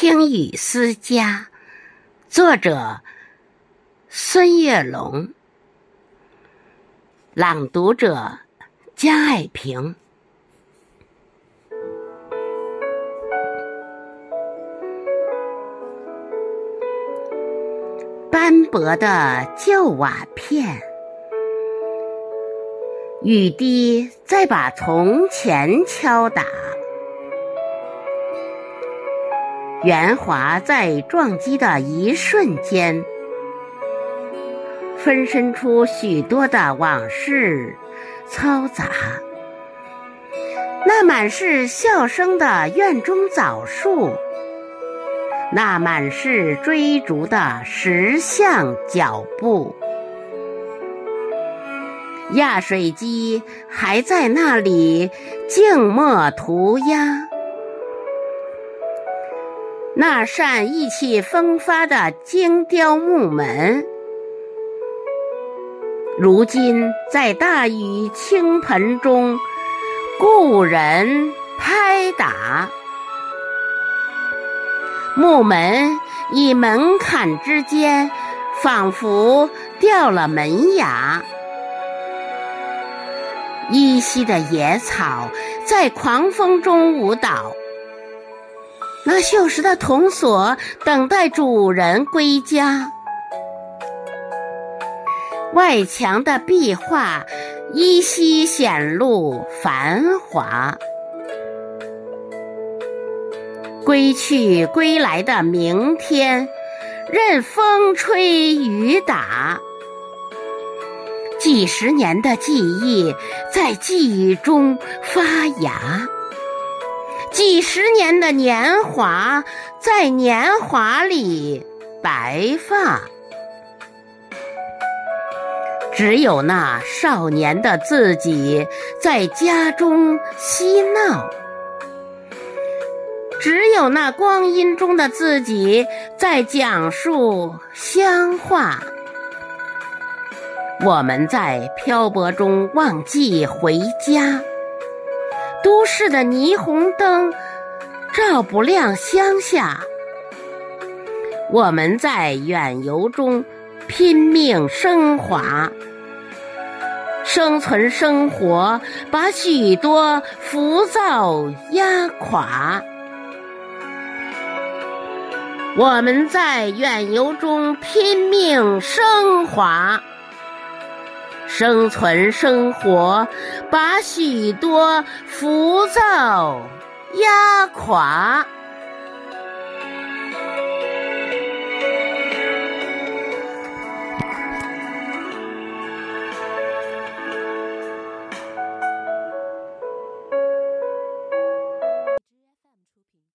听雨思家，作者孙月龙，朗读者江爱萍。斑驳的旧瓦片，雨滴在把从前敲打。圆滑在撞击的一瞬间，分身出许多的往事，嘈杂。那满是笑声的院中枣树，那满是追逐的石像脚步，压水机还在那里静默涂鸦。那扇意气风发的精雕木门，如今在大雨倾盆中，故人拍打木门，以门槛之间，仿佛掉了门牙。依稀的野草在狂风中舞蹈。那锈蚀的铜锁等待主人归家，外墙的壁画依稀显露繁华。归去归来的明天，任风吹雨打，几十年的记忆在记忆中发芽。几十年的年华，在年华里白发。只有那少年的自己在家中嬉闹，只有那光阴中的自己在讲述乡话。我们在漂泊中忘记回家。都市的霓虹灯照不亮乡下，我们在远游中拼命升华，生存生活把许多浮躁压垮。我们在远游中拼命升华。生存生活，把许多浮躁压垮。